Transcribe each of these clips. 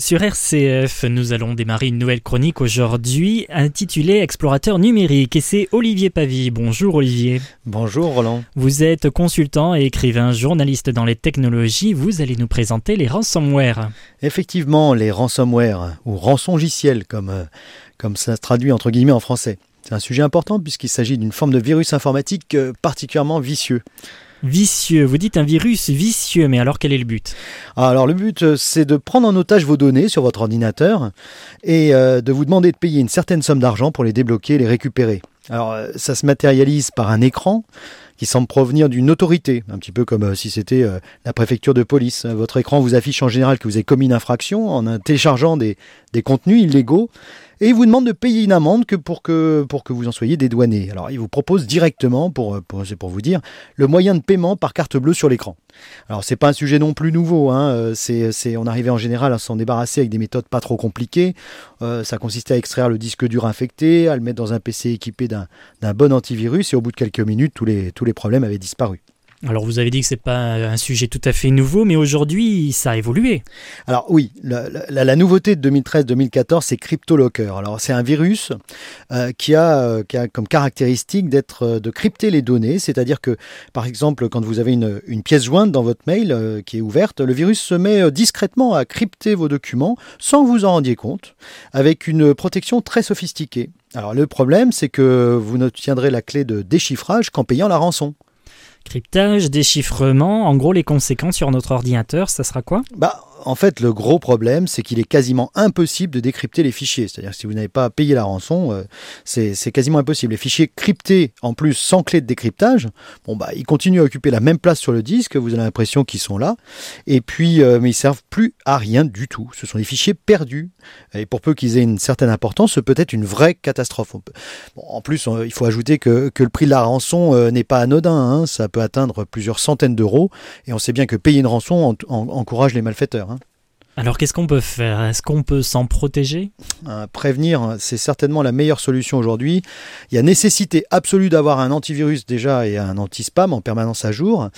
Sur RCF, nous allons démarrer une nouvelle chronique aujourd'hui intitulée Explorateur numérique et c'est Olivier Pavie. Bonjour Olivier. Bonjour Roland. Vous êtes consultant et écrivain, journaliste dans les technologies. Vous allez nous présenter les ransomware. Effectivement, les ransomware ou rançongiciels comme, euh, comme ça se traduit entre guillemets en français. C'est un sujet important puisqu'il s'agit d'une forme de virus informatique euh, particulièrement vicieux. Vicieux, vous dites un virus vicieux, mais alors quel est le but? Alors le but, euh, c'est de prendre en otage vos données sur votre ordinateur et euh, de vous demander de payer une certaine somme d'argent pour les débloquer et les récupérer. Alors euh, ça se matérialise par un écran qui semble provenir d'une autorité, un petit peu comme si c'était la préfecture de police. Votre écran vous affiche en général que vous avez commis une infraction en téléchargeant des, des contenus illégaux et il vous demande de payer une amende que pour, que, pour que vous en soyez dédouané. Alors il vous propose directement, pour, pour, pour vous dire, le moyen de paiement par carte bleue sur l'écran. Alors c'est pas un sujet non plus nouveau, hein. Euh, c'est, on arrivait en général à s'en débarrasser avec des méthodes pas trop compliquées. Euh, ça consistait à extraire le disque dur infecté, à le mettre dans un PC équipé d'un, d'un bon antivirus et au bout de quelques minutes, tous les, tous les problèmes avaient disparu. Alors vous avez dit que c'est pas un sujet tout à fait nouveau, mais aujourd'hui ça a évolué. Alors oui, la, nouveauté de 2013-2014, c'est CryptoLocker. Alors c'est un virus euh, qui, a, euh, qui, a, comme caractéristique d'être euh, de crypter les données, c'est-à-dire que par exemple quand vous avez une, une pièce jointe dans votre mail qui est ouverte, le virus se met discrètement à crypter vos documents sans que vous en rendiez compte, avec une protection très sophistiquée. Alors le problème, c'est que vous n'obtiendrez la clé de déchiffrage qu'en payant la rançon. Cryptage, déchiffrement, en gros les conséquences sur notre ordinateur, ça sera quoi? Bah en fait, le gros problème, c'est qu'il est quasiment impossible de décrypter les fichiers. C'est-à-dire que si vous n'avez pas payé la rançon, euh, c'est quasiment impossible. Les fichiers cryptés, en plus, sans clé de décryptage, bon, bah, ils continuent à occuper la même place sur le disque. Vous avez l'impression qu'ils sont là. Et puis, euh, mais ils servent plus à rien du tout. Ce sont des fichiers perdus. Et pour peu qu'ils aient une certaine importance, ce peut être une vraie catastrophe. en plus, il faut ajouter que, le prix de la rançon euh, n'est pas anodin. Hein. Ça peut atteindre plusieurs centaines d'euros. Et on sait bien que payer une rançon encourage les malfaiteurs. Alors qu'est-ce qu'on peut faire? Est-ce qu'on peut s'en protéger? Euh, Prévenir, c'est certainement la meilleure solution aujourd'hui. Il y a nécessité absolue d'avoir un antivirus déjà et un anti-spam en permanence à jour.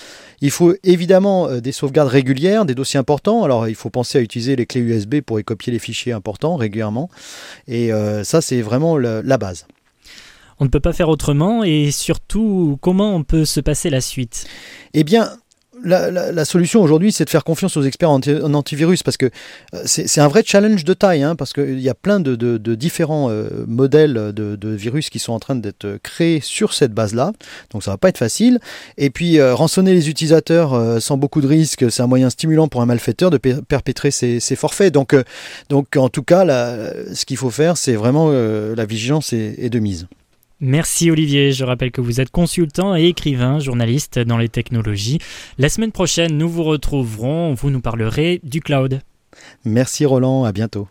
Il faut évidemment euh, des sauvegardes régulières, des dossiers importants. Alors il faut penser à utiliser les clés USB pour y copier les fichiers importants régulièrement. Et euh, ça, c'est vraiment la base. On ne peut pas faire autrement et surtout, comment on peut se passer la suite? Eh bien, la, solution aujourd'hui, c'est de faire confiance aux experts en, antivirus parce que euh, c'est un vrai challenge de taille, hein, parce qu'il y a plein de, différents euh, modèles de, virus qui sont en train d'être créés sur cette base-là, donc ça va pas être facile. Et puis euh, rançonner les utilisateurs sans beaucoup de risques, c'est un moyen stimulant pour un malfaiteur de perpétrer ses, forfaits. Donc, donc en tout cas, ce qu'il faut faire, c'est vraiment la vigilance est de mise. Merci Olivier, je rappelle que vous êtes consultant et écrivain, journaliste dans les technologies. La semaine prochaine, nous vous retrouverons, vous nous parlerez du cloud. Merci Roland, à bientôt.